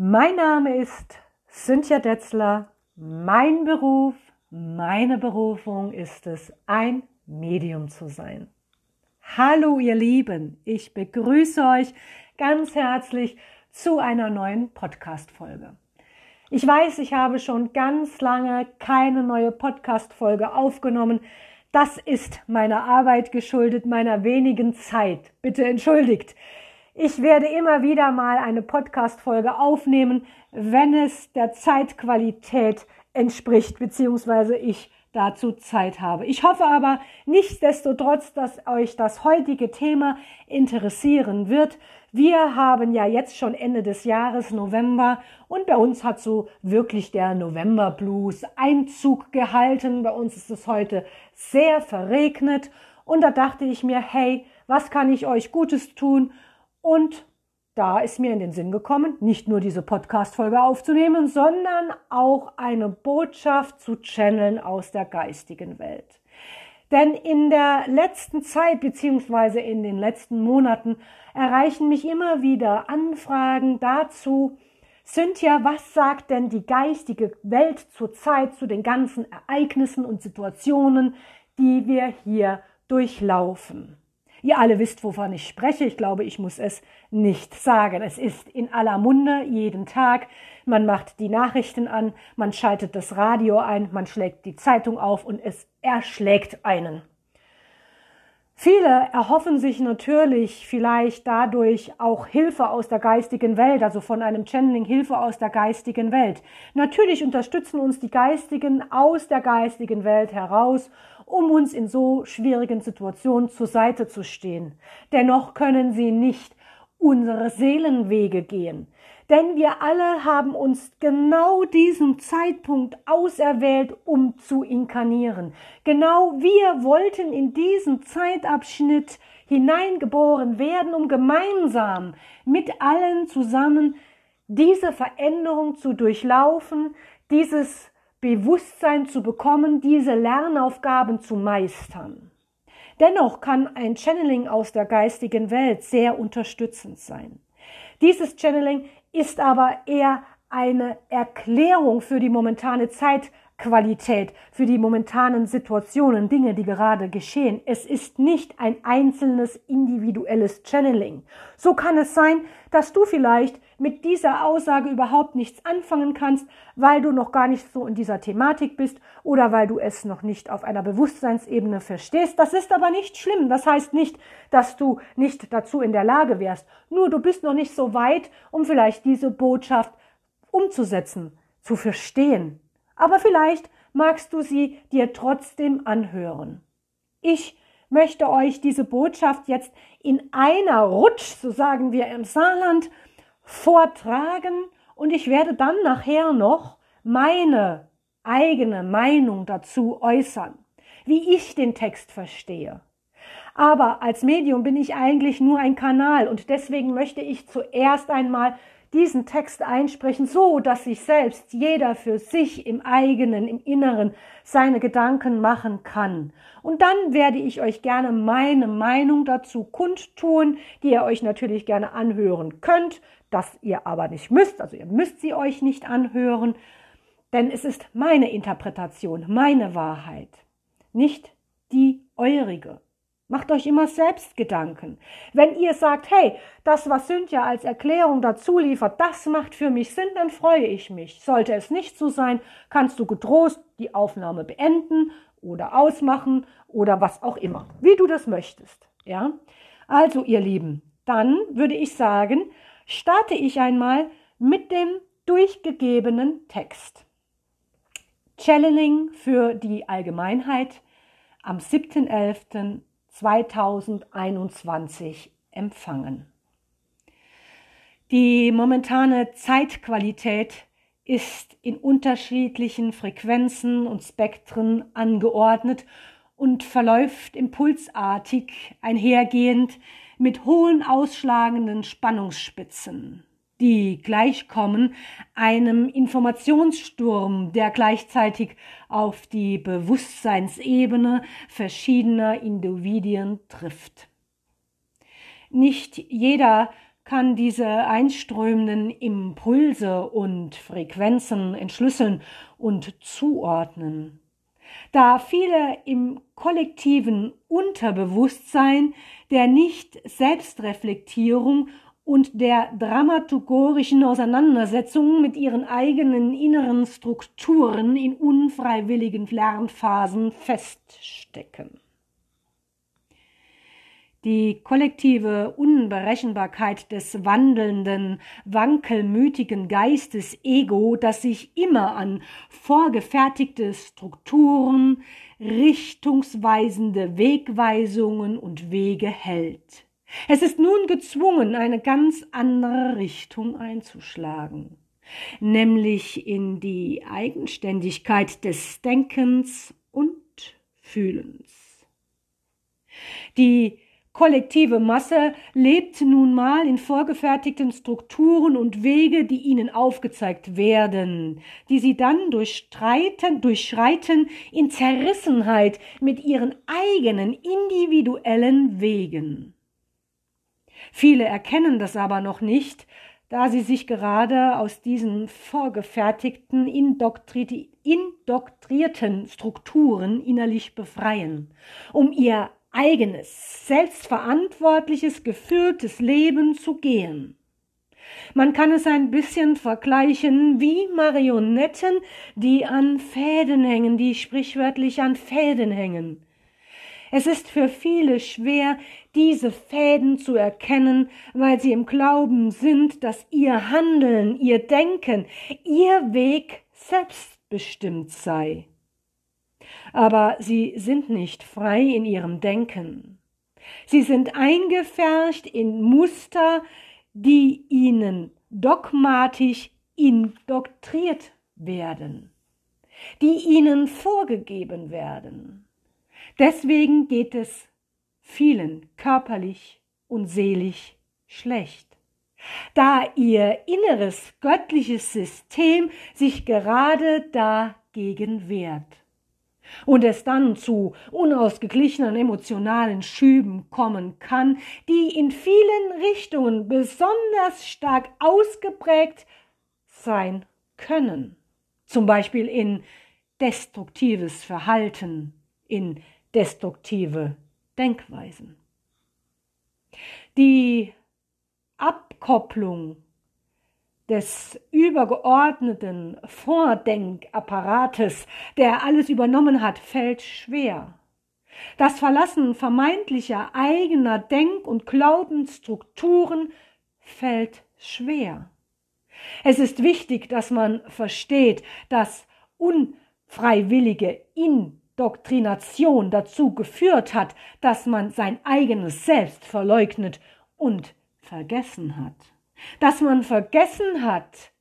Mein Name ist Cynthia Detzler. Mein Beruf, meine Berufung ist es, ein Medium zu sein. Hallo ihr Lieben, ich begrüße euch ganz herzlich zu einer neuen Podcast-Folge. Ich weiß, ich habe schon ganz lange keine neue Podcast-Folge aufgenommen. Das ist meiner Arbeit geschuldet, meiner wenigen Zeit. Bitte entschuldigt. Ich werde immer wieder mal eine Podcast-Folge aufnehmen, wenn es der Zeitqualität entspricht, beziehungsweise ich dazu Zeit habe. Ich hoffe aber nichtsdestotrotz, dass euch das heutige Thema interessieren wird. Wir haben ja jetzt schon Ende des Jahres, November, und bei uns hat so wirklich der November Blues Einzug gehalten. Bei uns ist es heute sehr verregnet und da dachte ich mir, hey, was kann ich euch Gutes tun? Und da ist mir in den Sinn gekommen, nicht nur diese Podcast-Folge aufzunehmen, sondern auch eine Botschaft zu channeln aus der geistigen Welt. Denn in der letzten Zeit beziehungsweise in den letzten Monaten erreichen mich immer wieder Anfragen dazu, Cynthia, was sagt denn die geistige Welt zurzeit zu den ganzen Ereignissen und Situationen, die wir hier durchlaufen? Ihr alle wisst, wovon ich spreche. Ich glaube, ich muss es nicht sagen. Es ist in aller Munde jeden Tag. Man macht die Nachrichten an, man schaltet das Radio ein, man schlägt die Zeitung auf und es erschlägt einen. Viele erhoffen sich natürlich vielleicht dadurch auch Hilfe aus der geistigen Welt, also von einem Channeling Hilfe aus der geistigen Welt. Natürlich unterstützen uns die Geistigen aus der geistigen Welt heraus um uns in so schwierigen Situationen zur Seite zu stehen. Dennoch können sie nicht unsere Seelenwege gehen. Denn wir alle haben uns genau diesen Zeitpunkt auserwählt, um zu inkarnieren. Genau wir wollten in diesen Zeitabschnitt hineingeboren werden, um gemeinsam mit allen zusammen diese Veränderung zu durchlaufen, dieses Bewusstsein zu bekommen, diese Lernaufgaben zu meistern. Dennoch kann ein Channeling aus der geistigen Welt sehr unterstützend sein. Dieses Channeling ist aber eher eine Erklärung für die momentane Zeit, Qualität für die momentanen Situationen, Dinge, die gerade geschehen. Es ist nicht ein einzelnes individuelles Channeling. So kann es sein, dass du vielleicht mit dieser Aussage überhaupt nichts anfangen kannst, weil du noch gar nicht so in dieser Thematik bist oder weil du es noch nicht auf einer Bewusstseinsebene verstehst. Das ist aber nicht schlimm. Das heißt nicht, dass du nicht dazu in der Lage wärst. Nur du bist noch nicht so weit, um vielleicht diese Botschaft umzusetzen, zu verstehen aber vielleicht magst du sie dir trotzdem anhören. Ich möchte euch diese Botschaft jetzt in einer Rutsch, so sagen wir im Saarland, vortragen und ich werde dann nachher noch meine eigene Meinung dazu äußern, wie ich den Text verstehe. Aber als Medium bin ich eigentlich nur ein Kanal und deswegen möchte ich zuerst einmal diesen Text einsprechen, so dass sich selbst jeder für sich im eigenen, im Inneren seine Gedanken machen kann. Und dann werde ich euch gerne meine Meinung dazu kundtun, die ihr euch natürlich gerne anhören könnt, dass ihr aber nicht müsst, also ihr müsst sie euch nicht anhören, denn es ist meine Interpretation, meine Wahrheit, nicht die eurige. Macht euch immer selbst Gedanken. Wenn ihr sagt, hey, das, was Cynthia als Erklärung dazu liefert, das macht für mich Sinn, dann freue ich mich. Sollte es nicht so sein, kannst du getrost die Aufnahme beenden oder ausmachen oder was auch immer, wie du das möchtest. Ja? Also, ihr Lieben, dann würde ich sagen, starte ich einmal mit dem durchgegebenen Text. Channeling für die Allgemeinheit am 7.11. 2021 empfangen. Die momentane Zeitqualität ist in unterschiedlichen Frequenzen und Spektren angeordnet und verläuft impulsartig einhergehend mit hohen ausschlagenden Spannungsspitzen die gleichkommen einem Informationssturm, der gleichzeitig auf die Bewusstseinsebene verschiedener Individuen trifft. Nicht jeder kann diese einströmenden Impulse und Frequenzen entschlüsseln und zuordnen. Da viele im kollektiven Unterbewusstsein der Nicht-Selbstreflektierung und der dramaturgischen Auseinandersetzung mit ihren eigenen inneren Strukturen in unfreiwilligen Lernphasen feststecken. Die kollektive Unberechenbarkeit des wandelnden, wankelmütigen Geistes Ego, das sich immer an vorgefertigte Strukturen, richtungsweisende Wegweisungen und Wege hält. Es ist nun gezwungen, eine ganz andere Richtung einzuschlagen, nämlich in die Eigenständigkeit des Denkens und Fühlens. Die kollektive Masse lebt nun mal in vorgefertigten Strukturen und Wege, die ihnen aufgezeigt werden, die sie dann durchstreiten, durchschreiten in Zerrissenheit mit ihren eigenen individuellen Wegen. Viele erkennen das aber noch nicht, da sie sich gerade aus diesen vorgefertigten, indoktrierten Strukturen innerlich befreien, um ihr eigenes, selbstverantwortliches, geführtes Leben zu gehen. Man kann es ein bisschen vergleichen wie Marionetten, die an Fäden hängen, die sprichwörtlich an Fäden hängen. Es ist für viele schwer, diese Fäden zu erkennen, weil sie im Glauben sind, dass ihr Handeln, ihr Denken, ihr Weg selbstbestimmt sei aber sie sind nicht frei in ihrem Denken. Sie sind eingefärcht in Muster, die ihnen dogmatisch indoktriert werden, die ihnen vorgegeben werden. Deswegen geht es vielen körperlich und seelisch schlecht, da ihr inneres göttliches System sich gerade dagegen wehrt und es dann zu unausgeglichenen emotionalen Schüben kommen kann, die in vielen Richtungen besonders stark ausgeprägt sein können. Zum Beispiel in destruktives Verhalten, in destruktive Denkweisen. Die Abkopplung des übergeordneten Vordenkapparates, der alles übernommen hat, fällt schwer. Das Verlassen vermeintlicher eigener Denk- und Glaubensstrukturen fällt schwer. Es ist wichtig, dass man versteht, dass unfreiwillige Indoktrination dazu geführt hat, dass man sein eigenes Selbst verleugnet und vergessen hat dass man vergessen hat,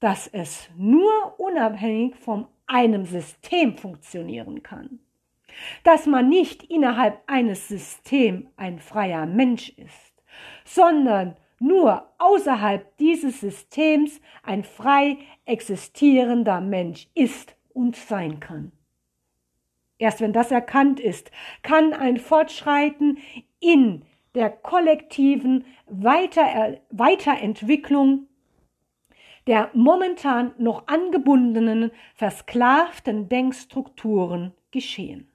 dass es nur unabhängig von einem System funktionieren kann, dass man nicht innerhalb eines Systems ein freier Mensch ist, sondern nur außerhalb dieses Systems ein frei existierender Mensch ist und sein kann. Erst wenn das erkannt ist, kann ein Fortschreiten in der kollektiven Weiter Weiterentwicklung der momentan noch angebundenen, versklavten Denkstrukturen geschehen.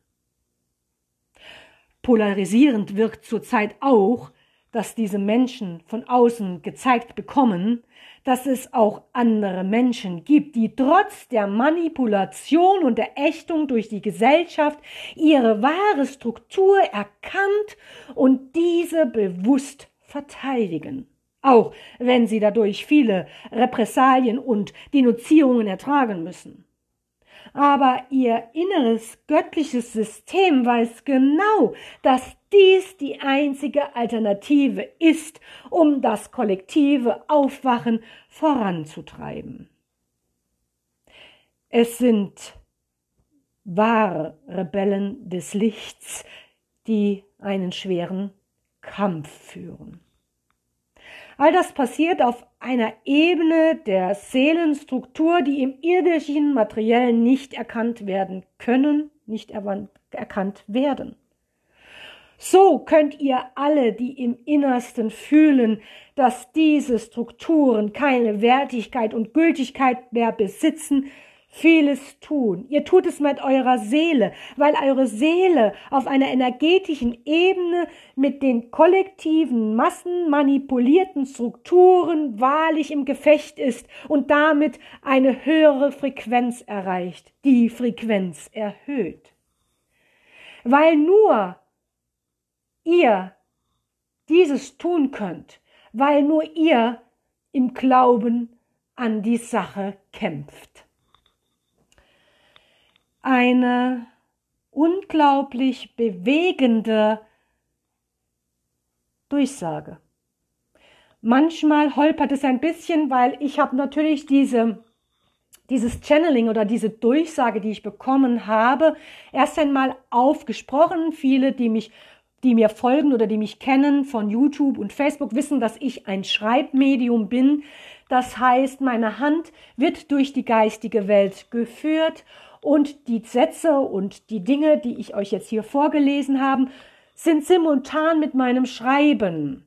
Polarisierend wirkt zurzeit auch, dass diese Menschen von außen gezeigt bekommen, dass es auch andere Menschen gibt, die trotz der Manipulation und der Ächtung durch die Gesellschaft ihre wahre Struktur erkannt und diese bewusst verteidigen. Auch wenn sie dadurch viele Repressalien und Denunzierungen ertragen müssen aber ihr inneres göttliches System weiß genau, dass dies die einzige Alternative ist, um das kollektive Aufwachen voranzutreiben. Es sind wahre Rebellen des Lichts, die einen schweren Kampf führen. All das passiert auf einer Ebene der Seelenstruktur, die im irdischen Materiellen nicht erkannt werden können, nicht erkannt werden. So könnt ihr alle, die im Innersten fühlen, dass diese Strukturen keine Wertigkeit und Gültigkeit mehr besitzen, vieles tun. Ihr tut es mit eurer Seele, weil eure Seele auf einer energetischen Ebene mit den kollektiven, massenmanipulierten Strukturen wahrlich im Gefecht ist und damit eine höhere Frequenz erreicht, die Frequenz erhöht. Weil nur ihr dieses tun könnt, weil nur ihr im Glauben an die Sache kämpft eine unglaublich bewegende Durchsage. Manchmal holpert es ein bisschen, weil ich habe natürlich diese dieses Channeling oder diese Durchsage, die ich bekommen habe, erst einmal aufgesprochen. Viele, die mich die mir folgen oder die mich kennen von YouTube und Facebook, wissen, dass ich ein Schreibmedium bin. Das heißt, meine Hand wird durch die geistige Welt geführt und die Sätze und die Dinge, die ich euch jetzt hier vorgelesen habe, sind simultan mit meinem Schreiben.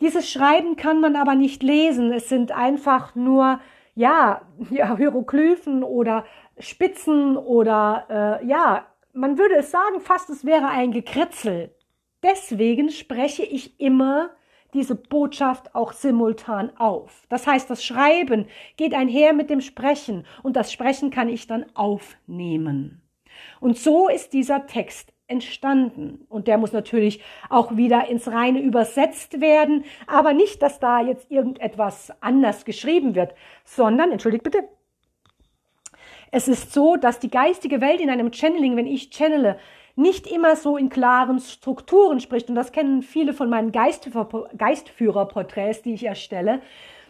Dieses Schreiben kann man aber nicht lesen. Es sind einfach nur, ja, ja Hieroglyphen oder Spitzen oder, äh, ja, man würde es sagen, fast es wäre ein Gekritzel. Deswegen spreche ich immer diese Botschaft auch simultan auf. Das heißt, das Schreiben geht einher mit dem Sprechen und das Sprechen kann ich dann aufnehmen. Und so ist dieser Text entstanden. Und der muss natürlich auch wieder ins Reine übersetzt werden, aber nicht, dass da jetzt irgendetwas anders geschrieben wird, sondern, entschuldigt bitte, es ist so, dass die geistige Welt in einem Channeling, wenn ich channele, nicht immer so in klaren Strukturen spricht. Und das kennen viele von meinen Geistführerporträts, die ich erstelle,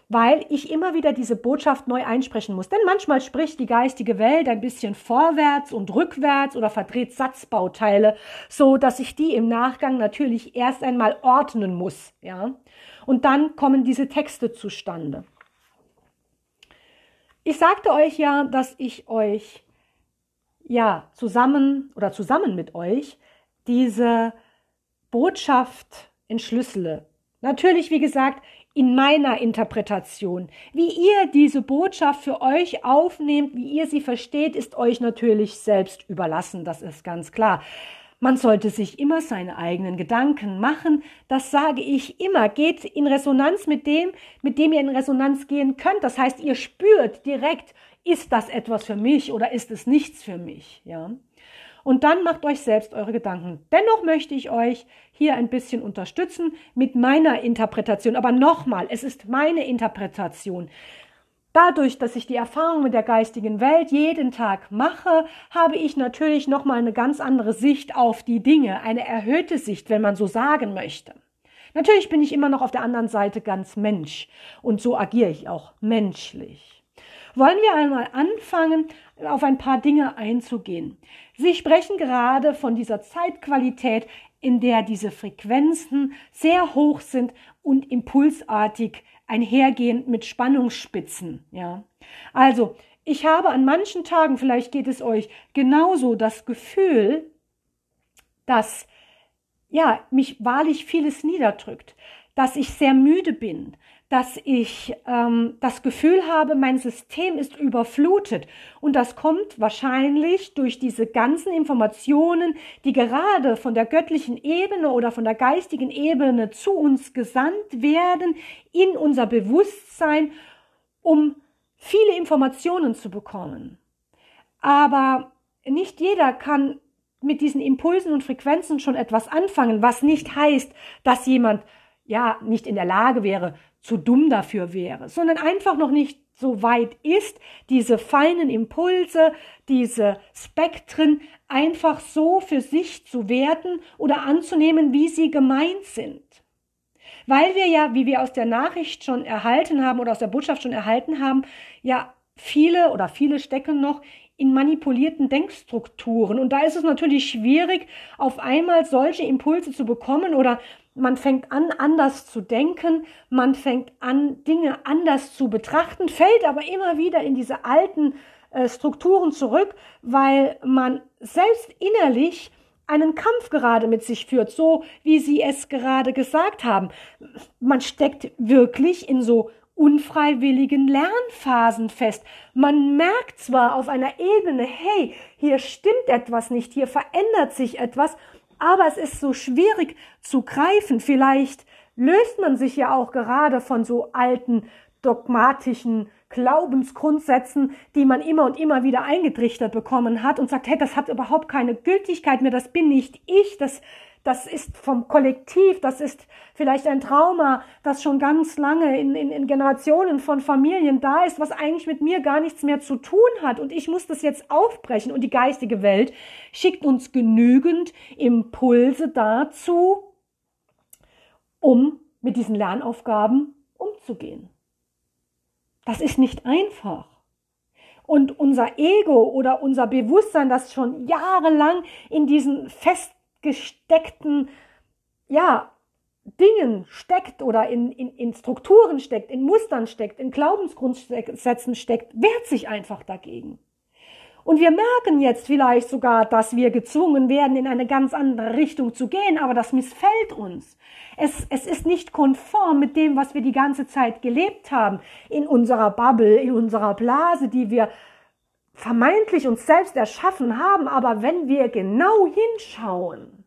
weil ich immer wieder diese Botschaft neu einsprechen muss. Denn manchmal spricht die geistige Welt ein bisschen vorwärts und rückwärts oder verdreht Satzbauteile, so dass ich die im Nachgang natürlich erst einmal ordnen muss, ja. Und dann kommen diese Texte zustande. Ich sagte euch ja, dass ich euch ja, zusammen oder zusammen mit euch diese Botschaft entschlüssele. Natürlich, wie gesagt, in meiner Interpretation. Wie ihr diese Botschaft für euch aufnehmt, wie ihr sie versteht, ist euch natürlich selbst überlassen, das ist ganz klar. Man sollte sich immer seine eigenen Gedanken machen. Das sage ich immer. Geht in Resonanz mit dem, mit dem ihr in Resonanz gehen könnt. Das heißt, ihr spürt direkt, ist das etwas für mich oder ist es nichts für mich, ja? Und dann macht euch selbst eure Gedanken. Dennoch möchte ich euch hier ein bisschen unterstützen mit meiner Interpretation. Aber nochmal, es ist meine Interpretation. Dadurch, dass ich die Erfahrung mit der geistigen Welt jeden Tag mache, habe ich natürlich nochmal eine ganz andere Sicht auf die Dinge, eine erhöhte Sicht, wenn man so sagen möchte. Natürlich bin ich immer noch auf der anderen Seite ganz Mensch und so agiere ich auch menschlich wollen wir einmal anfangen, auf ein paar Dinge einzugehen. Sie sprechen gerade von dieser Zeitqualität, in der diese Frequenzen sehr hoch sind und impulsartig einhergehend mit Spannungsspitzen, ja. Also, ich habe an manchen Tagen, vielleicht geht es euch genauso, das Gefühl, dass ja, mich wahrlich vieles niederdrückt, dass ich sehr müde bin, dass ich ähm, das Gefühl habe, mein System ist überflutet. Und das kommt wahrscheinlich durch diese ganzen Informationen, die gerade von der göttlichen Ebene oder von der geistigen Ebene zu uns gesandt werden, in unser Bewusstsein, um viele Informationen zu bekommen. Aber nicht jeder kann mit diesen Impulsen und Frequenzen schon etwas anfangen, was nicht heißt, dass jemand ja nicht in der Lage wäre, zu dumm dafür wäre, sondern einfach noch nicht so weit ist, diese feinen Impulse, diese Spektren einfach so für sich zu werten oder anzunehmen, wie sie gemeint sind. Weil wir ja, wie wir aus der Nachricht schon erhalten haben oder aus der Botschaft schon erhalten haben, ja viele oder viele stecken noch in manipulierten Denkstrukturen. Und da ist es natürlich schwierig, auf einmal solche Impulse zu bekommen oder man fängt an, anders zu denken, man fängt an, Dinge anders zu betrachten, fällt aber immer wieder in diese alten äh, Strukturen zurück, weil man selbst innerlich einen Kampf gerade mit sich führt, so wie Sie es gerade gesagt haben. Man steckt wirklich in so unfreiwilligen Lernphasen fest. Man merkt zwar auf einer Ebene, hey, hier stimmt etwas nicht, hier verändert sich etwas, aber es ist so schwierig zu greifen. Vielleicht löst man sich ja auch gerade von so alten dogmatischen Glaubensgrundsätzen, die man immer und immer wieder eingetrichtert bekommen hat und sagt, hey, das hat überhaupt keine Gültigkeit mehr, das bin nicht ich, das, das ist vom Kollektiv, das ist vielleicht ein Trauma, das schon ganz lange in, in, in Generationen von Familien da ist, was eigentlich mit mir gar nichts mehr zu tun hat und ich muss das jetzt aufbrechen und die geistige Welt schickt uns genügend Impulse dazu, um mit diesen Lernaufgaben umzugehen. Das ist nicht einfach. Und unser Ego oder unser Bewusstsein, das schon jahrelang in diesen festgesteckten, ja, Dingen steckt oder in, in, in Strukturen steckt, in Mustern steckt, in Glaubensgrundsätzen steckt, wehrt sich einfach dagegen. Und wir merken jetzt vielleicht sogar, dass wir gezwungen werden, in eine ganz andere Richtung zu gehen, aber das missfällt uns. Es, es ist nicht konform mit dem, was wir die ganze Zeit gelebt haben, in unserer Bubble, in unserer Blase, die wir vermeintlich uns selbst erschaffen haben. Aber wenn wir genau hinschauen,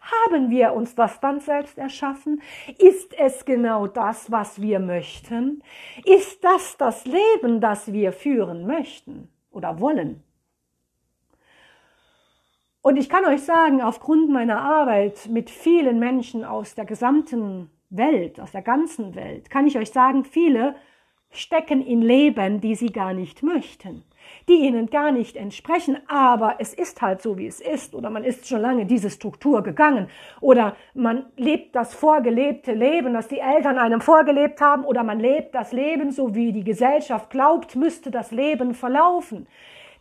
haben wir uns das dann selbst erschaffen? Ist es genau das, was wir möchten? Ist das das Leben, das wir führen möchten oder wollen? Und ich kann euch sagen, aufgrund meiner Arbeit mit vielen Menschen aus der gesamten Welt, aus der ganzen Welt, kann ich euch sagen, viele stecken in Leben, die sie gar nicht möchten, die ihnen gar nicht entsprechen, aber es ist halt so, wie es ist, oder man ist schon lange diese Struktur gegangen, oder man lebt das vorgelebte Leben, das die Eltern einem vorgelebt haben, oder man lebt das Leben so, wie die Gesellschaft glaubt, müsste das Leben verlaufen.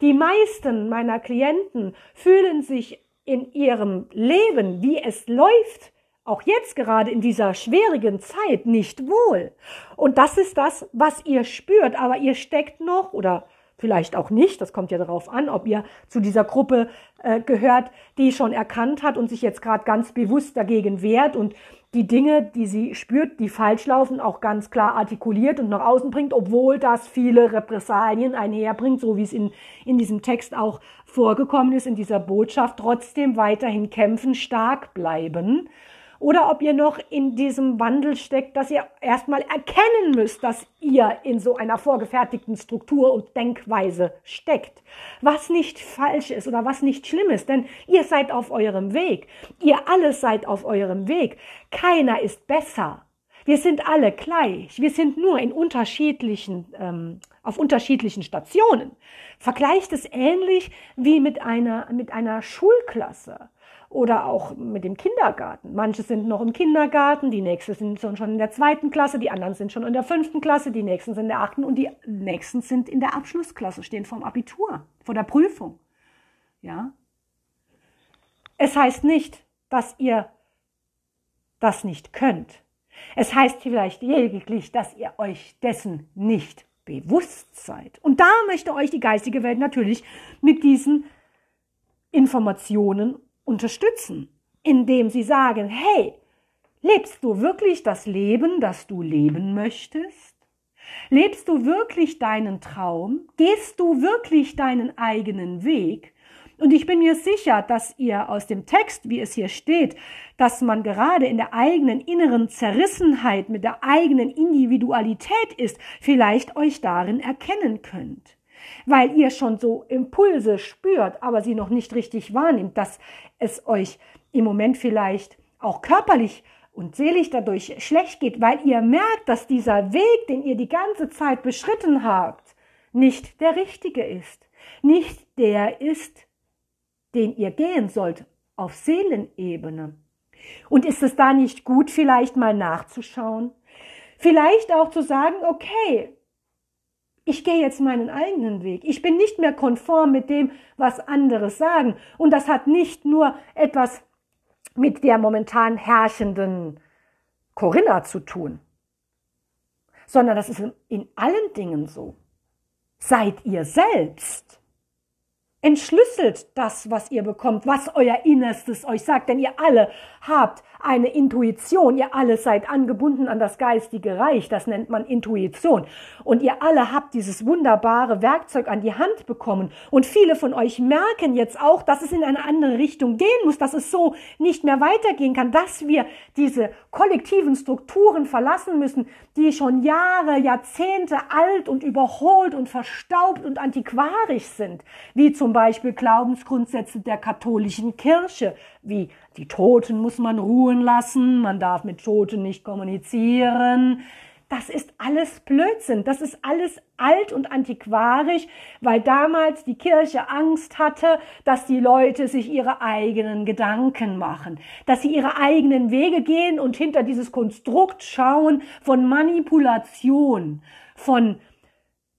Die meisten meiner Klienten fühlen sich in ihrem Leben, wie es läuft, auch jetzt gerade in dieser schwierigen Zeit nicht wohl. Und das ist das, was ihr spürt. Aber ihr steckt noch oder vielleicht auch nicht, das kommt ja darauf an, ob ihr zu dieser Gruppe äh, gehört, die schon erkannt hat und sich jetzt gerade ganz bewusst dagegen wehrt und die Dinge, die sie spürt, die falsch laufen, auch ganz klar artikuliert und nach außen bringt, obwohl das viele Repressalien einherbringt, so wie es in, in diesem Text auch vorgekommen ist, in dieser Botschaft, trotzdem weiterhin kämpfen, stark bleiben oder ob ihr noch in diesem Wandel steckt, dass ihr erstmal erkennen müsst, dass ihr in so einer vorgefertigten Struktur und Denkweise steckt. Was nicht falsch ist oder was nicht schlimm ist, denn ihr seid auf eurem Weg. Ihr alle seid auf eurem Weg. Keiner ist besser. Wir sind alle gleich. Wir sind nur in unterschiedlichen, ähm, auf unterschiedlichen Stationen. Vergleicht es ähnlich wie mit einer, mit einer Schulklasse oder auch mit dem Kindergarten. Manche sind noch im Kindergarten, die nächsten sind schon in der zweiten Klasse, die anderen sind schon in der fünften Klasse, die nächsten sind in der achten und die nächsten sind in der Abschlussklasse, stehen vorm Abitur, vor der Prüfung. Ja? Es heißt nicht, dass ihr das nicht könnt. Es heißt vielleicht lediglich, dass ihr euch dessen nicht bewusst seid. Und da möchte euch die geistige Welt natürlich mit diesen Informationen unterstützen, indem sie sagen, hey, lebst du wirklich das Leben, das du leben möchtest? Lebst du wirklich deinen Traum? Gehst du wirklich deinen eigenen Weg? Und ich bin mir sicher, dass ihr aus dem Text, wie es hier steht, dass man gerade in der eigenen inneren Zerrissenheit mit der eigenen Individualität ist, vielleicht euch darin erkennen könnt weil ihr schon so Impulse spürt, aber sie noch nicht richtig wahrnimmt, dass es euch im Moment vielleicht auch körperlich und seelisch dadurch schlecht geht, weil ihr merkt, dass dieser Weg, den ihr die ganze Zeit beschritten habt, nicht der richtige ist, nicht der ist, den ihr gehen sollt auf Seelenebene. Und ist es da nicht gut, vielleicht mal nachzuschauen? Vielleicht auch zu sagen, okay, ich gehe jetzt meinen eigenen Weg. Ich bin nicht mehr konform mit dem, was andere sagen. Und das hat nicht nur etwas mit der momentan herrschenden Corinna zu tun, sondern das ist in allen Dingen so. Seid ihr selbst. Entschlüsselt das, was ihr bekommt, was euer Innerstes euch sagt, denn ihr alle habt eine Intuition, ihr alle seid angebunden an das geistige Reich, das nennt man Intuition. Und ihr alle habt dieses wunderbare Werkzeug an die Hand bekommen. Und viele von euch merken jetzt auch, dass es in eine andere Richtung gehen muss, dass es so nicht mehr weitergehen kann, dass wir diese kollektiven Strukturen verlassen müssen, die schon Jahre, Jahrzehnte alt und überholt und verstaubt und antiquarisch sind, wie zum Beispiel Glaubensgrundsätze der katholischen Kirche, wie die Toten muss man ruhen lassen, man darf mit Toten nicht kommunizieren. Das ist alles Blödsinn, das ist alles alt und antiquarisch, weil damals die Kirche Angst hatte, dass die Leute sich ihre eigenen Gedanken machen, dass sie ihre eigenen Wege gehen und hinter dieses Konstrukt schauen von Manipulation, von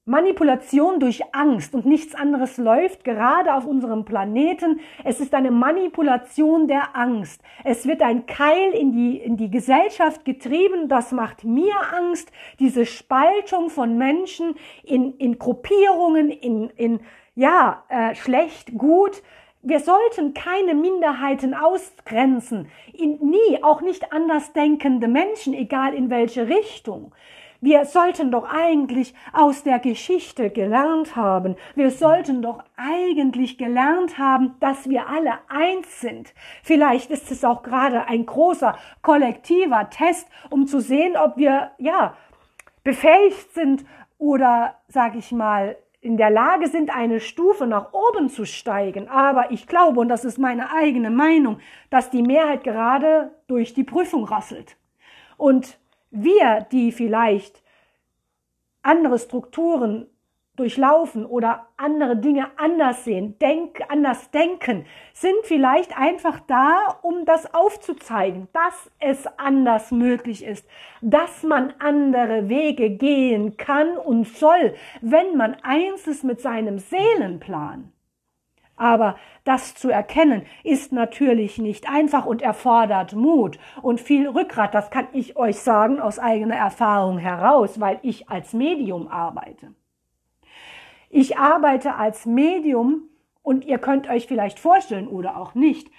Manipulation durch Angst und nichts anderes läuft gerade auf unserem Planeten. Es ist eine Manipulation der Angst. Es wird ein Keil in die, in die Gesellschaft getrieben. Das macht mir Angst. Diese Spaltung von Menschen in, in Gruppierungen, in, in ja, äh, schlecht, gut. Wir sollten keine Minderheiten ausgrenzen. In, nie, auch nicht andersdenkende Menschen, egal in welche Richtung. Wir sollten doch eigentlich aus der Geschichte gelernt haben. Wir sollten doch eigentlich gelernt haben, dass wir alle eins sind. Vielleicht ist es auch gerade ein großer kollektiver Test, um zu sehen, ob wir, ja, befähigt sind oder, sag ich mal, in der Lage sind, eine Stufe nach oben zu steigen. Aber ich glaube, und das ist meine eigene Meinung, dass die Mehrheit gerade durch die Prüfung rasselt. Und wir, die vielleicht andere Strukturen durchlaufen oder andere Dinge anders sehen, denk, anders denken, sind vielleicht einfach da, um das aufzuzeigen, dass es anders möglich ist, dass man andere Wege gehen kann und soll, wenn man eins ist mit seinem Seelenplan. Aber das zu erkennen ist natürlich nicht einfach und erfordert Mut und viel Rückgrat. Das kann ich euch sagen aus eigener Erfahrung heraus, weil ich als Medium arbeite. Ich arbeite als Medium und ihr könnt euch vielleicht vorstellen oder auch nicht,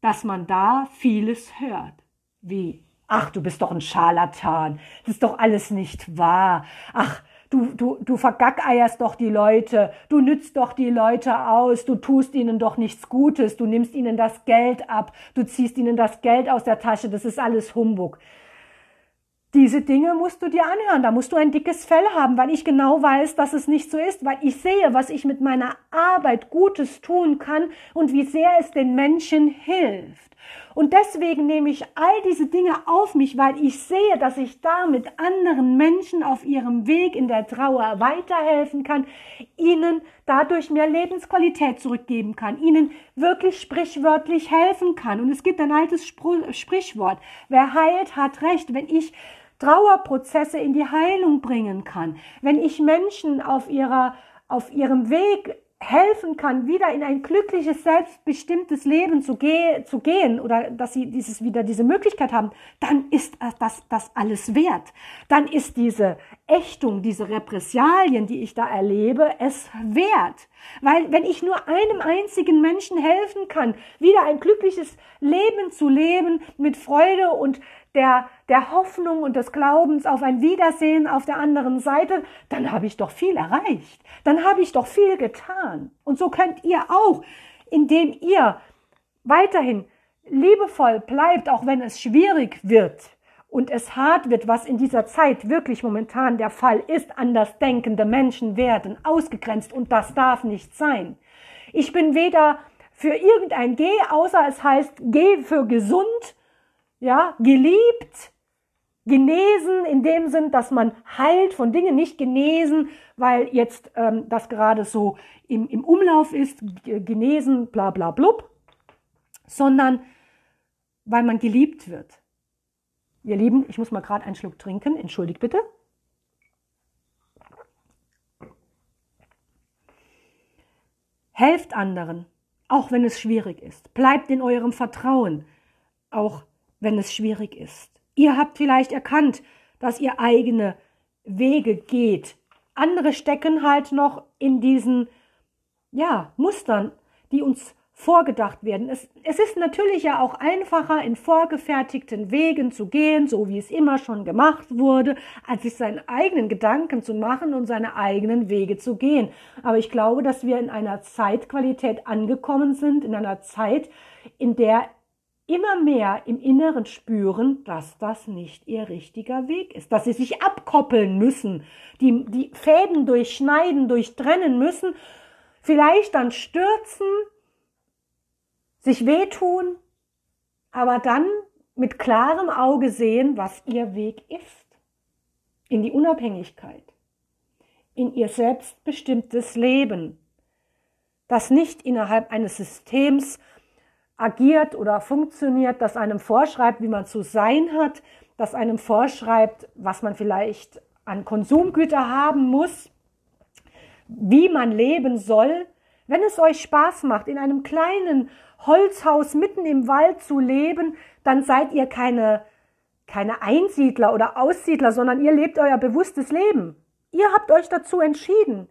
dass man da vieles hört. Wie, ach, du bist doch ein Scharlatan, das ist doch alles nicht wahr. Ach, Du, du, du vergackeierst doch die Leute, du nützt doch die Leute aus, du tust ihnen doch nichts Gutes, du nimmst ihnen das Geld ab, du ziehst ihnen das Geld aus der Tasche, das ist alles Humbug. Diese Dinge musst du dir anhören, da musst du ein dickes Fell haben, weil ich genau weiß, dass es nicht so ist, weil ich sehe, was ich mit meiner Arbeit Gutes tun kann und wie sehr es den Menschen hilft. Und deswegen nehme ich all diese Dinge auf mich, weil ich sehe, dass ich damit anderen Menschen auf ihrem Weg in der Trauer weiterhelfen kann, ihnen dadurch mehr Lebensqualität zurückgeben kann, ihnen wirklich sprichwörtlich helfen kann. Und es gibt ein altes Sprichwort, wer heilt, hat recht. Wenn ich Trauerprozesse in die Heilung bringen kann, wenn ich Menschen auf ihrer auf ihrem Weg helfen kann, wieder in ein glückliches, selbstbestimmtes Leben zu, ge zu gehen oder dass sie dieses wieder diese Möglichkeit haben, dann ist das, das alles wert. Dann ist diese Ächtung, diese Repressalien, die ich da erlebe, es wert. Weil wenn ich nur einem einzigen Menschen helfen kann, wieder ein glückliches Leben zu leben mit Freude und der, der Hoffnung und des Glaubens auf ein Wiedersehen auf der anderen Seite, dann habe ich doch viel erreicht. Dann habe ich doch viel getan. Und so könnt ihr auch, indem ihr weiterhin liebevoll bleibt, auch wenn es schwierig wird und es hart wird, was in dieser Zeit wirklich momentan der Fall ist, anders denkende Menschen werden ausgegrenzt und das darf nicht sein. Ich bin weder für irgendein G, außer es heißt G für gesund ja, geliebt, genesen in dem Sinn, dass man heilt von Dingen, nicht genesen, weil jetzt ähm, das gerade so im, im Umlauf ist, genesen, bla bla blub, sondern weil man geliebt wird. Ihr Lieben, ich muss mal gerade einen Schluck trinken, entschuldigt bitte. Helft anderen, auch wenn es schwierig ist. Bleibt in eurem Vertrauen, auch wenn es schwierig ist. Ihr habt vielleicht erkannt, dass ihr eigene Wege geht. Andere stecken halt noch in diesen ja, Mustern, die uns vorgedacht werden. Es, es ist natürlich ja auch einfacher, in vorgefertigten Wegen zu gehen, so wie es immer schon gemacht wurde, als sich seinen eigenen Gedanken zu machen und seine eigenen Wege zu gehen. Aber ich glaube, dass wir in einer Zeitqualität angekommen sind, in einer Zeit, in der immer mehr im Inneren spüren, dass das nicht ihr richtiger Weg ist, dass sie sich abkoppeln müssen, die, die Fäden durchschneiden, durchtrennen müssen, vielleicht dann stürzen, sich wehtun, aber dann mit klarem Auge sehen, was ihr Weg ist. In die Unabhängigkeit, in ihr selbstbestimmtes Leben, das nicht innerhalb eines Systems agiert oder funktioniert, das einem vorschreibt, wie man zu sein hat, das einem vorschreibt, was man vielleicht an Konsumgüter haben muss, wie man leben soll, wenn es euch Spaß macht, in einem kleinen Holzhaus mitten im Wald zu leben, dann seid ihr keine, keine Einsiedler oder Aussiedler, sondern ihr lebt euer bewusstes Leben. Ihr habt euch dazu entschieden.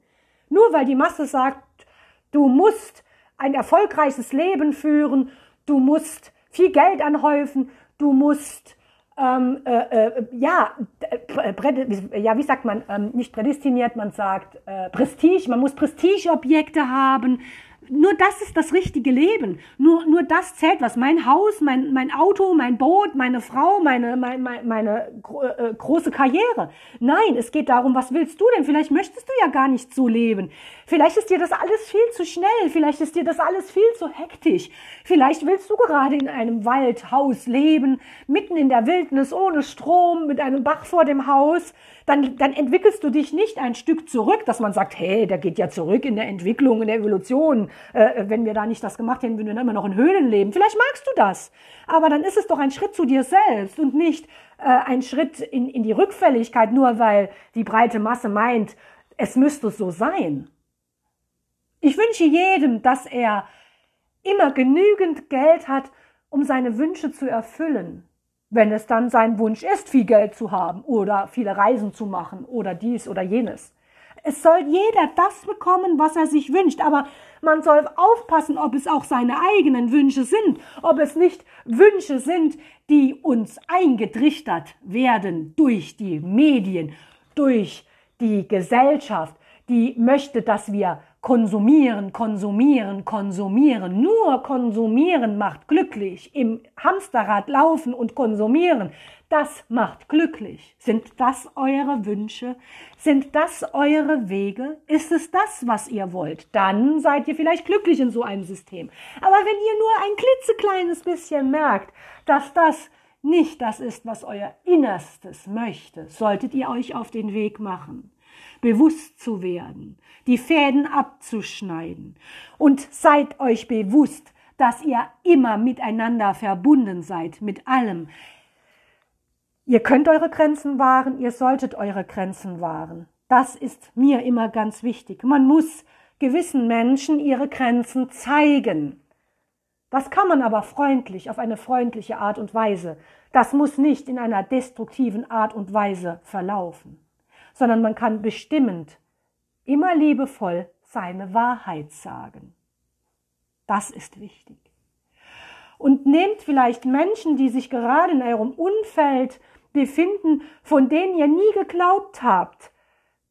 Nur weil die Masse sagt, du musst ein erfolgreiches Leben führen, du musst viel Geld anhäufen, du musst ähm, äh, äh, ja, äh, ja, wie sagt man, ähm, nicht prädestiniert, man sagt äh, Prestige, man muss Prestigeobjekte haben, nur das ist das richtige Leben. Nur, nur das zählt was. Mein Haus, mein, mein Auto, mein Boot, meine Frau, meine, meine, meine äh, große Karriere. Nein, es geht darum, was willst du denn? Vielleicht möchtest du ja gar nicht so leben. Vielleicht ist dir das alles viel zu schnell. Vielleicht ist dir das alles viel zu hektisch. Vielleicht willst du gerade in einem Waldhaus leben, mitten in der Wildnis, ohne Strom, mit einem Bach vor dem Haus dann, dann entwickelst du dich nicht ein Stück zurück, dass man sagt, hey, der geht ja zurück in der Entwicklung, in der Evolution. Äh, wenn wir da nicht das gemacht hätten, würden wir immer noch in Höhlen leben. Vielleicht magst du das. Aber dann ist es doch ein Schritt zu dir selbst und nicht äh, ein Schritt in, in die Rückfälligkeit, nur weil die breite Masse meint, es müsste so sein. Ich wünsche jedem, dass er immer genügend Geld hat, um seine Wünsche zu erfüllen wenn es dann sein Wunsch ist, viel Geld zu haben oder viele Reisen zu machen oder dies oder jenes. Es soll jeder das bekommen, was er sich wünscht, aber man soll aufpassen, ob es auch seine eigenen Wünsche sind, ob es nicht Wünsche sind, die uns eingetrichtert werden durch die Medien, durch die Gesellschaft, die möchte, dass wir konsumieren, konsumieren, konsumieren. Nur konsumieren macht glücklich. Im Hamsterrad laufen und konsumieren, das macht glücklich. Sind das eure Wünsche? Sind das eure Wege? Ist es das, was ihr wollt? Dann seid ihr vielleicht glücklich in so einem System. Aber wenn ihr nur ein klitzekleines bisschen merkt, dass das nicht das ist, was euer Innerstes möchte, solltet ihr euch auf den Weg machen bewusst zu werden, die Fäden abzuschneiden und seid euch bewusst, dass ihr immer miteinander verbunden seid, mit allem. Ihr könnt eure Grenzen wahren, ihr solltet eure Grenzen wahren. Das ist mir immer ganz wichtig. Man muss gewissen Menschen ihre Grenzen zeigen. Das kann man aber freundlich, auf eine freundliche Art und Weise. Das muss nicht in einer destruktiven Art und Weise verlaufen sondern man kann bestimmend, immer liebevoll seine Wahrheit sagen. Das ist wichtig. Und nehmt vielleicht Menschen, die sich gerade in eurem Umfeld befinden, von denen ihr nie geglaubt habt,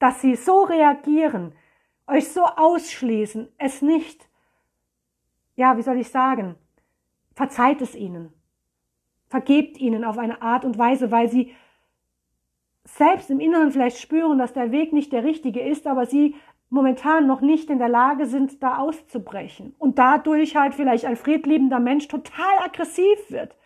dass sie so reagieren, euch so ausschließen, es nicht, ja, wie soll ich sagen, verzeiht es ihnen, vergebt ihnen auf eine Art und Weise, weil sie selbst im Inneren vielleicht spüren, dass der Weg nicht der richtige ist, aber sie momentan noch nicht in der Lage sind, da auszubrechen. Und dadurch halt vielleicht ein friedliebender Mensch total aggressiv wird,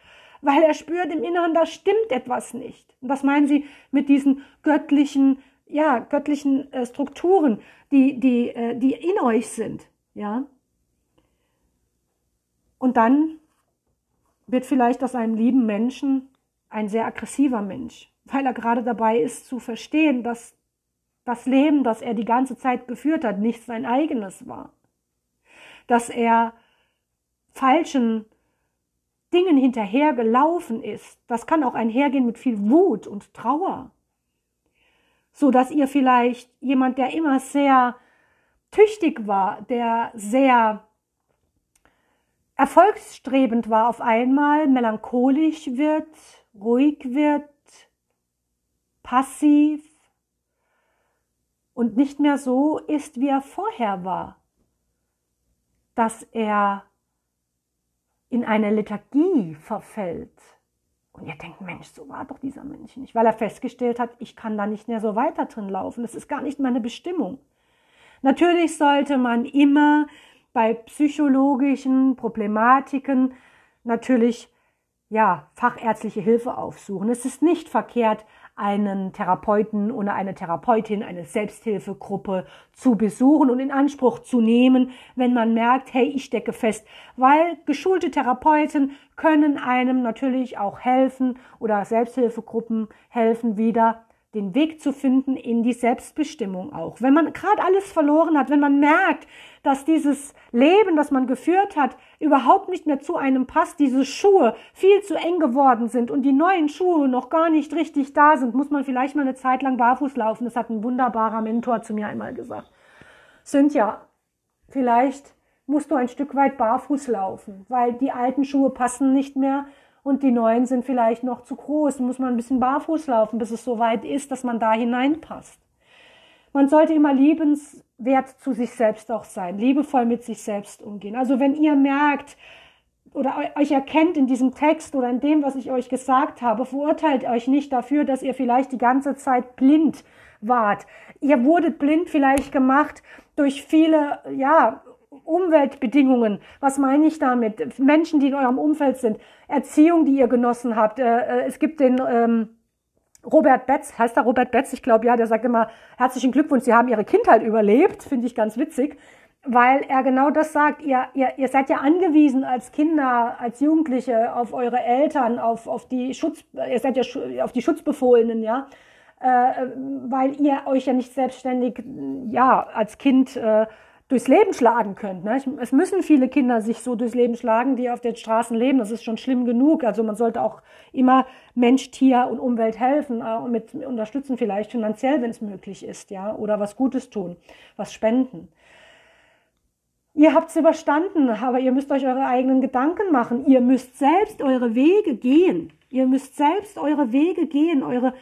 weil er spürt im Inneren, da stimmt etwas nicht. Und das meinen sie mit diesen göttlichen, ja, göttlichen äh, Strukturen, die, die, äh, die in euch sind, ja. Und dann wird vielleicht aus einem lieben Menschen ein sehr aggressiver Mensch weil er gerade dabei ist zu verstehen, dass das Leben, das er die ganze Zeit geführt hat, nicht sein eigenes war. Dass er falschen Dingen hinterhergelaufen ist. Das kann auch einhergehen mit viel Wut und Trauer. So dass ihr vielleicht jemand, der immer sehr tüchtig war, der sehr erfolgsstrebend war, auf einmal melancholisch wird, ruhig wird, passiv und nicht mehr so ist, wie er vorher war, dass er in eine Lethargie verfällt. Und ihr denkt, Mensch, so war doch dieser Mensch nicht, weil er festgestellt hat, ich kann da nicht mehr so weiter drin laufen. Das ist gar nicht meine Bestimmung. Natürlich sollte man immer bei psychologischen Problematiken natürlich ja, fachärztliche Hilfe aufsuchen. Es ist nicht verkehrt, einen Therapeuten oder eine Therapeutin, eine Selbsthilfegruppe zu besuchen und in Anspruch zu nehmen, wenn man merkt, hey, ich stecke fest, weil geschulte Therapeuten können einem natürlich auch helfen oder Selbsthilfegruppen helfen wieder den Weg zu finden in die Selbstbestimmung auch. Wenn man gerade alles verloren hat, wenn man merkt, dass dieses Leben, das man geführt hat, überhaupt nicht mehr zu einem passt, diese Schuhe viel zu eng geworden sind und die neuen Schuhe noch gar nicht richtig da sind, muss man vielleicht mal eine Zeit lang barfuß laufen. Das hat ein wunderbarer Mentor zu mir einmal gesagt. Cynthia, vielleicht musst du ein Stück weit barfuß laufen, weil die alten Schuhe passen nicht mehr und die neuen sind vielleicht noch zu groß. Muss man ein bisschen barfuß laufen, bis es so weit ist, dass man da hineinpasst. Man sollte immer liebenswert zu sich selbst auch sein, liebevoll mit sich selbst umgehen. Also wenn ihr merkt oder euch erkennt in diesem Text oder in dem, was ich euch gesagt habe, verurteilt euch nicht dafür, dass ihr vielleicht die ganze Zeit blind wart. Ihr wurdet blind vielleicht gemacht durch viele, ja, Umweltbedingungen. Was meine ich damit? Menschen, die in eurem Umfeld sind. Erziehung, die ihr genossen habt. Äh, äh, es gibt den ähm, Robert Betz, heißt da Robert Betz? Ich glaube ja, der sagt immer herzlichen Glückwunsch, Sie haben Ihre Kindheit überlebt. Finde ich ganz witzig, weil er genau das sagt. Ihr, ihr, ihr seid ja angewiesen als Kinder, als Jugendliche auf eure Eltern, auf, auf die Schutz, ihr seid ja auf die Schutzbefohlenen, ja. Äh, weil ihr euch ja nicht selbstständig, ja, als Kind äh, durchs Leben schlagen könnt. Ne? Es müssen viele Kinder sich so durchs Leben schlagen, die auf den Straßen leben. Das ist schon schlimm genug. Also man sollte auch immer Mensch, Tier und Umwelt helfen äh, und mit unterstützen vielleicht finanziell, wenn es möglich ist, ja, oder was Gutes tun, was spenden. Ihr habt es überstanden, aber ihr müsst euch eure eigenen Gedanken machen. Ihr müsst selbst eure Wege gehen. Ihr müsst selbst eure Wege gehen, eure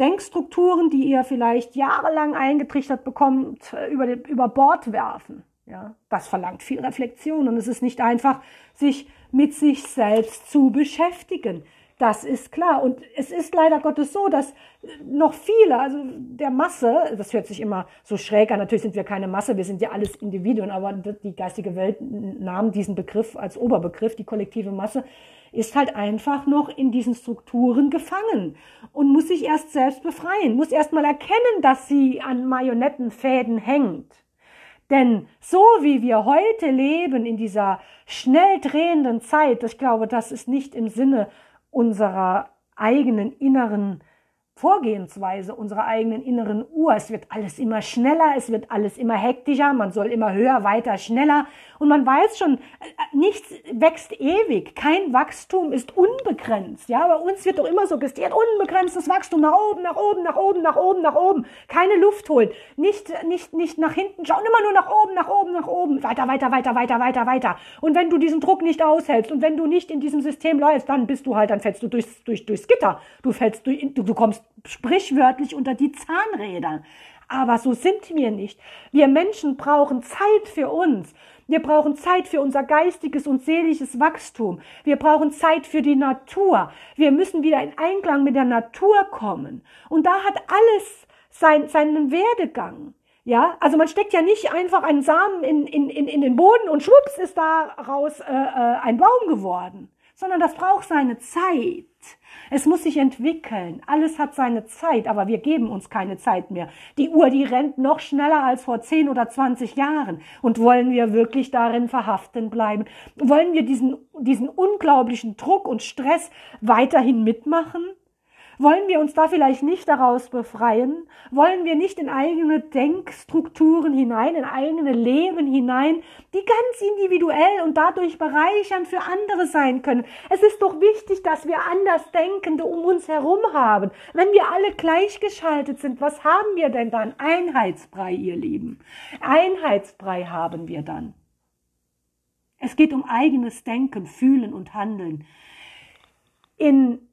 Denkstrukturen, die ihr vielleicht jahrelang eingetrichtert bekommt, über, den, über Bord werfen. Ja, das verlangt viel Reflexion und es ist nicht einfach, sich mit sich selbst zu beschäftigen. Das ist klar. Und es ist leider Gottes so, dass noch viele, also der Masse, das hört sich immer so schräg an, natürlich sind wir keine Masse, wir sind ja alles Individuen, aber die geistige Welt nahm diesen Begriff als Oberbegriff, die kollektive Masse, ist halt einfach noch in diesen Strukturen gefangen und muss sich erst selbst befreien, muss erst mal erkennen, dass sie an Marionettenfäden hängt. Denn so wie wir heute leben in dieser schnell drehenden Zeit, ich glaube, das ist nicht im Sinne unserer eigenen inneren Vorgehensweise unserer eigenen inneren Uhr. Es wird alles immer schneller, es wird alles immer hektischer, man soll immer höher, weiter, schneller. Und man weiß schon, äh, nichts wächst ewig. Kein Wachstum ist unbegrenzt. Ja, bei uns wird doch immer so gestiert, unbegrenztes Wachstum nach oben, nach oben, nach oben, nach oben, nach oben. Keine Luft holen. Nicht, nicht, nicht nach hinten schauen, immer nur nach oben, nach oben, nach oben. Weiter, weiter, weiter, weiter, weiter, weiter. Und wenn du diesen Druck nicht aushältst und wenn du nicht in diesem System läufst, dann bist du halt, dann fällst du durchs, durch, durchs Gitter. Du fällst, durch, du, du kommst sprichwörtlich unter die Zahnräder. Aber so sind wir nicht. Wir Menschen brauchen Zeit für uns. Wir brauchen Zeit für unser geistiges und seelisches Wachstum. Wir brauchen Zeit für die Natur. Wir müssen wieder in Einklang mit der Natur kommen. Und da hat alles sein, seinen Werdegang. Ja, also man steckt ja nicht einfach einen Samen in, in, in, in den Boden und schwupps ist daraus äh, äh, ein Baum geworden, sondern das braucht seine Zeit. Es muss sich entwickeln. Alles hat seine Zeit, aber wir geben uns keine Zeit mehr. Die Uhr, die rennt noch schneller als vor 10 oder 20 Jahren. Und wollen wir wirklich darin verhaften bleiben? Wollen wir diesen, diesen unglaublichen Druck und Stress weiterhin mitmachen? Wollen wir uns da vielleicht nicht daraus befreien? Wollen wir nicht in eigene Denkstrukturen hinein, in eigene Leben hinein, die ganz individuell und dadurch bereichernd für andere sein können? Es ist doch wichtig, dass wir Andersdenkende um uns herum haben. Wenn wir alle gleichgeschaltet sind, was haben wir denn dann? Einheitsbrei, ihr Lieben. Einheitsbrei haben wir dann. Es geht um eigenes Denken, Fühlen und Handeln. In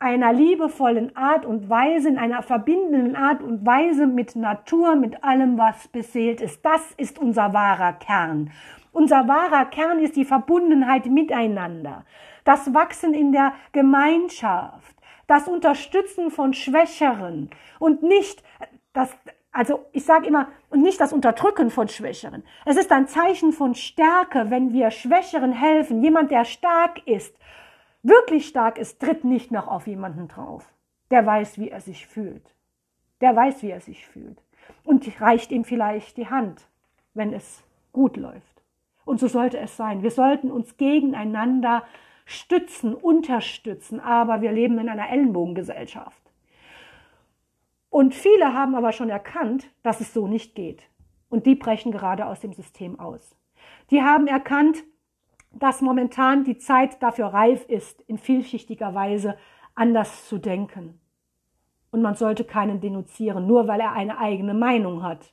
einer liebevollen Art und Weise, in einer verbindenden Art und Weise mit Natur, mit allem, was beseelt ist. Das ist unser wahrer Kern. Unser wahrer Kern ist die Verbundenheit miteinander, das Wachsen in der Gemeinschaft, das Unterstützen von Schwächeren und nicht das, also ich sage immer, und nicht das Unterdrücken von Schwächeren. Es ist ein Zeichen von Stärke, wenn wir Schwächeren helfen. Jemand, der stark ist, wirklich stark ist, tritt nicht noch auf jemanden drauf. Der weiß, wie er sich fühlt. Der weiß, wie er sich fühlt. Und reicht ihm vielleicht die Hand, wenn es gut läuft. Und so sollte es sein. Wir sollten uns gegeneinander stützen, unterstützen, aber wir leben in einer Ellenbogengesellschaft. Und viele haben aber schon erkannt, dass es so nicht geht. Und die brechen gerade aus dem System aus. Die haben erkannt, dass momentan die Zeit dafür reif ist, in vielschichtiger Weise anders zu denken. Und man sollte keinen denunzieren, nur weil er eine eigene Meinung hat.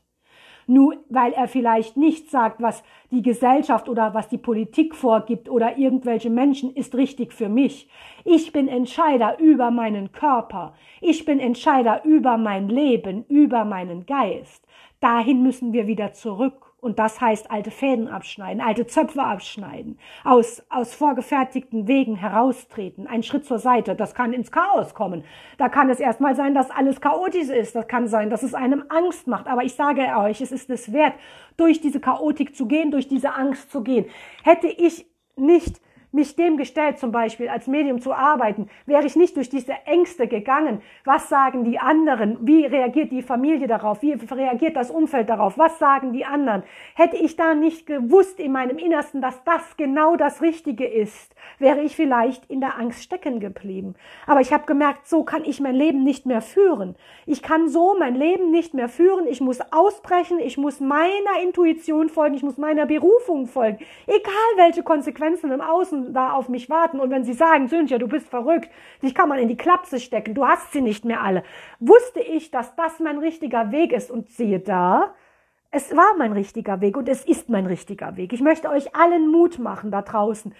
Nur weil er vielleicht nicht sagt, was die Gesellschaft oder was die Politik vorgibt oder irgendwelche Menschen ist richtig für mich. Ich bin Entscheider über meinen Körper. Ich bin Entscheider über mein Leben, über meinen Geist. Dahin müssen wir wieder zurück. Und das heißt alte Fäden abschneiden, alte Zöpfe abschneiden, aus, aus vorgefertigten Wegen heraustreten, einen Schritt zur Seite. Das kann ins Chaos kommen. Da kann es erstmal sein, dass alles chaotisch ist. Das kann sein, dass es einem Angst macht. Aber ich sage euch, es ist es wert, durch diese Chaotik zu gehen, durch diese Angst zu gehen. Hätte ich nicht mich dem gestellt, zum Beispiel als Medium zu arbeiten, wäre ich nicht durch diese Ängste gegangen. Was sagen die anderen? Wie reagiert die Familie darauf? Wie reagiert das Umfeld darauf? Was sagen die anderen? Hätte ich da nicht gewusst in meinem Innersten, dass das genau das Richtige ist, wäre ich vielleicht in der Angst stecken geblieben. Aber ich habe gemerkt, so kann ich mein Leben nicht mehr führen. Ich kann so mein Leben nicht mehr führen. Ich muss ausbrechen. Ich muss meiner Intuition folgen. Ich muss meiner Berufung folgen. Egal welche Konsequenzen im Außen da auf mich warten. Und wenn sie sagen, Sündja, du bist verrückt, dich kann man in die Klapse stecken, du hast sie nicht mehr alle, wusste ich, dass das mein richtiger Weg ist? Und siehe da, es war mein richtiger Weg und es ist mein richtiger Weg. Ich möchte euch allen Mut machen da draußen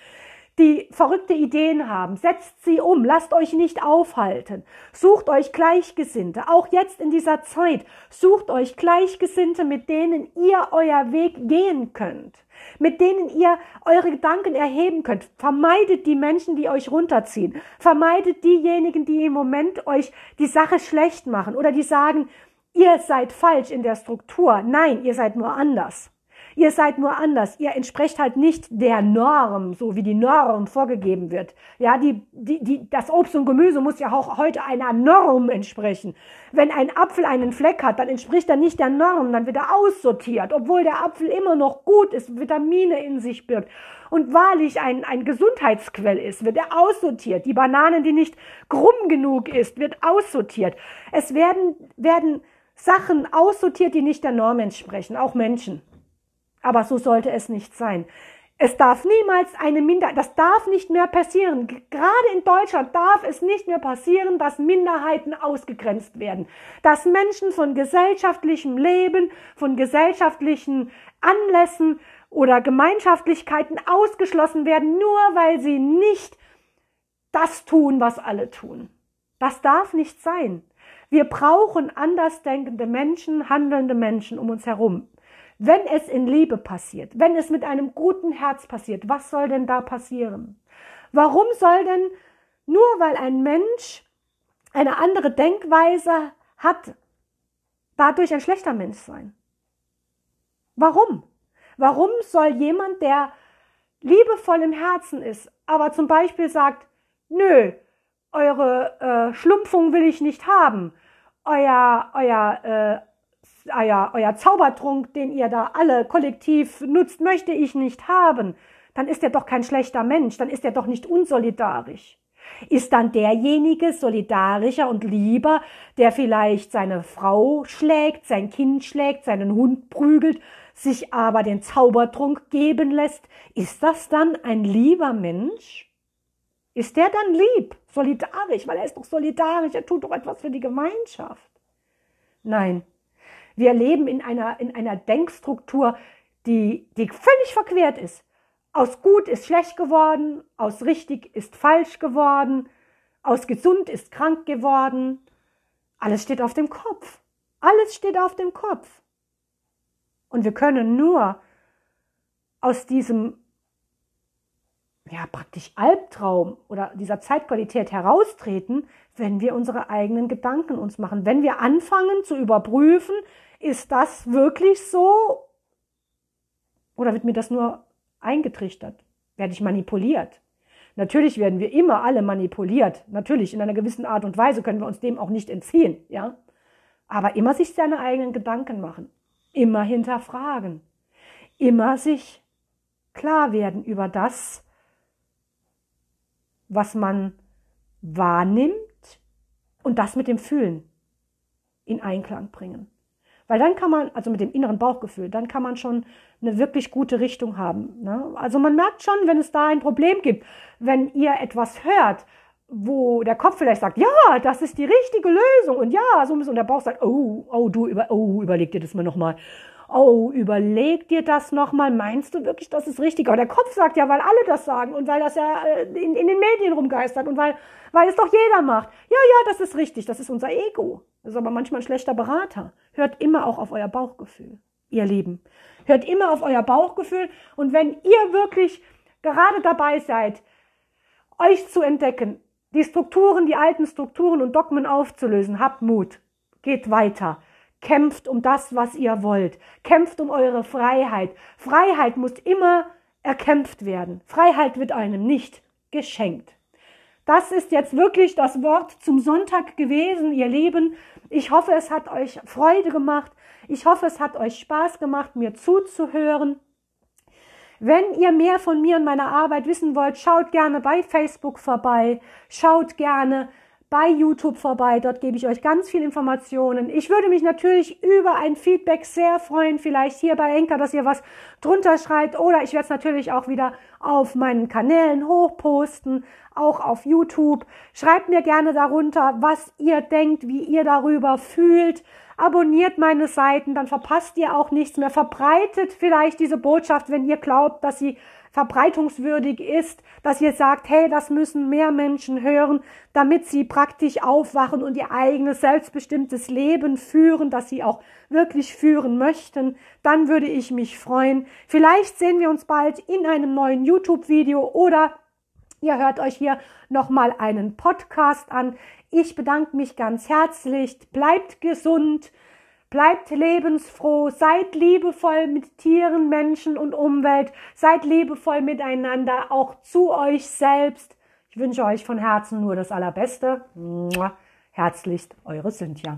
die verrückte Ideen haben, setzt sie um, lasst euch nicht aufhalten, sucht euch Gleichgesinnte, auch jetzt in dieser Zeit, sucht euch Gleichgesinnte, mit denen ihr euer Weg gehen könnt, mit denen ihr eure Gedanken erheben könnt. Vermeidet die Menschen, die euch runterziehen, vermeidet diejenigen, die im Moment euch die Sache schlecht machen oder die sagen, ihr seid falsch in der Struktur. Nein, ihr seid nur anders. Ihr seid nur anders. Ihr entsprecht halt nicht der Norm, so wie die Norm vorgegeben wird. Ja, die, die, die, das Obst und Gemüse muss ja auch heute einer Norm entsprechen. Wenn ein Apfel einen Fleck hat, dann entspricht er nicht der Norm, dann wird er aussortiert, obwohl der Apfel immer noch gut ist, Vitamine in sich birgt und wahrlich ein, ein Gesundheitsquell ist, wird er aussortiert. Die Banane, die nicht krumm genug ist, wird aussortiert. Es werden, werden Sachen aussortiert, die nicht der Norm entsprechen, auch Menschen. Aber so sollte es nicht sein. Es darf niemals eine Minderheit, das darf nicht mehr passieren. Gerade in Deutschland darf es nicht mehr passieren, dass Minderheiten ausgegrenzt werden. Dass Menschen von gesellschaftlichem Leben, von gesellschaftlichen Anlässen oder Gemeinschaftlichkeiten ausgeschlossen werden, nur weil sie nicht das tun, was alle tun. Das darf nicht sein. Wir brauchen andersdenkende Menschen, handelnde Menschen um uns herum. Wenn es in Liebe passiert, wenn es mit einem guten Herz passiert, was soll denn da passieren? Warum soll denn nur weil ein Mensch eine andere Denkweise hat, dadurch ein schlechter Mensch sein? Warum? Warum soll jemand, der liebevoll im Herzen ist, aber zum Beispiel sagt, nö, eure äh, Schlumpfung will ich nicht haben, euer, euer äh, euer, euer Zaubertrunk, den ihr da alle kollektiv nutzt, möchte ich nicht haben, dann ist er doch kein schlechter Mensch, dann ist er doch nicht unsolidarisch. Ist dann derjenige solidarischer und lieber, der vielleicht seine Frau schlägt, sein Kind schlägt, seinen Hund prügelt, sich aber den Zaubertrunk geben lässt? Ist das dann ein lieber Mensch? Ist der dann lieb, solidarisch, weil er ist doch solidarisch, er tut doch etwas für die Gemeinschaft? Nein, wir leben in einer, in einer Denkstruktur, die, die völlig verquert ist. Aus gut ist schlecht geworden, aus richtig ist falsch geworden, aus gesund ist krank geworden. Alles steht auf dem Kopf. Alles steht auf dem Kopf. Und wir können nur aus diesem ja praktisch Albtraum oder dieser Zeitqualität heraustreten, wenn wir unsere eigenen Gedanken uns machen, wenn wir anfangen zu überprüfen, ist das wirklich so oder wird mir das nur eingetrichtert? Werde ich manipuliert? Natürlich werden wir immer alle manipuliert. Natürlich, in einer gewissen Art und Weise können wir uns dem auch nicht entziehen, ja. Aber immer sich seine eigenen Gedanken machen. Immer hinterfragen. Immer sich klar werden über das, was man wahrnimmt und das mit dem Fühlen in Einklang bringen. Weil dann kann man, also mit dem inneren Bauchgefühl, dann kann man schon eine wirklich gute Richtung haben. Ne? Also man merkt schon, wenn es da ein Problem gibt, wenn ihr etwas hört, wo der Kopf vielleicht sagt, ja, das ist die richtige Lösung und ja, so und der Bauch sagt, oh, oh, du über, oh, überleg dir das mal nochmal oh, überleg dir das nochmal, meinst du wirklich, das ist richtig? Aber der Kopf sagt ja, weil alle das sagen und weil das ja äh, in, in den Medien rumgeistert und weil, weil es doch jeder macht. Ja, ja, das ist richtig, das ist unser Ego. Das ist aber manchmal ein schlechter Berater. Hört immer auch auf euer Bauchgefühl, ihr Lieben. Hört immer auf euer Bauchgefühl und wenn ihr wirklich gerade dabei seid, euch zu entdecken, die Strukturen, die alten Strukturen und Dogmen aufzulösen, habt Mut. Geht weiter. Kämpft um das, was ihr wollt. Kämpft um eure Freiheit. Freiheit muss immer erkämpft werden. Freiheit wird einem nicht geschenkt. Das ist jetzt wirklich das Wort zum Sonntag gewesen, ihr Lieben. Ich hoffe, es hat euch Freude gemacht. Ich hoffe, es hat euch Spaß gemacht, mir zuzuhören. Wenn ihr mehr von mir und meiner Arbeit wissen wollt, schaut gerne bei Facebook vorbei. Schaut gerne bei YouTube vorbei. Dort gebe ich euch ganz viel Informationen. Ich würde mich natürlich über ein Feedback sehr freuen. Vielleicht hier bei Enker, dass ihr was drunter schreibt. Oder ich werde es natürlich auch wieder auf meinen Kanälen hochposten, auch auf YouTube. Schreibt mir gerne darunter, was ihr denkt, wie ihr darüber fühlt. Abonniert meine Seiten, dann verpasst ihr auch nichts mehr. Verbreitet vielleicht diese Botschaft, wenn ihr glaubt, dass sie verbreitungswürdig ist, dass ihr sagt, hey, das müssen mehr Menschen hören, damit sie praktisch aufwachen und ihr eigenes selbstbestimmtes Leben führen, das sie auch wirklich führen möchten, dann würde ich mich freuen. Vielleicht sehen wir uns bald in einem neuen YouTube-Video oder Ihr hört euch hier nochmal einen Podcast an. Ich bedanke mich ganz herzlich. Bleibt gesund. Bleibt lebensfroh, seid liebevoll mit Tieren, Menschen und Umwelt, seid liebevoll miteinander, auch zu euch selbst. Ich wünsche euch von Herzen nur das Allerbeste. Herzlichst, eure Cynthia.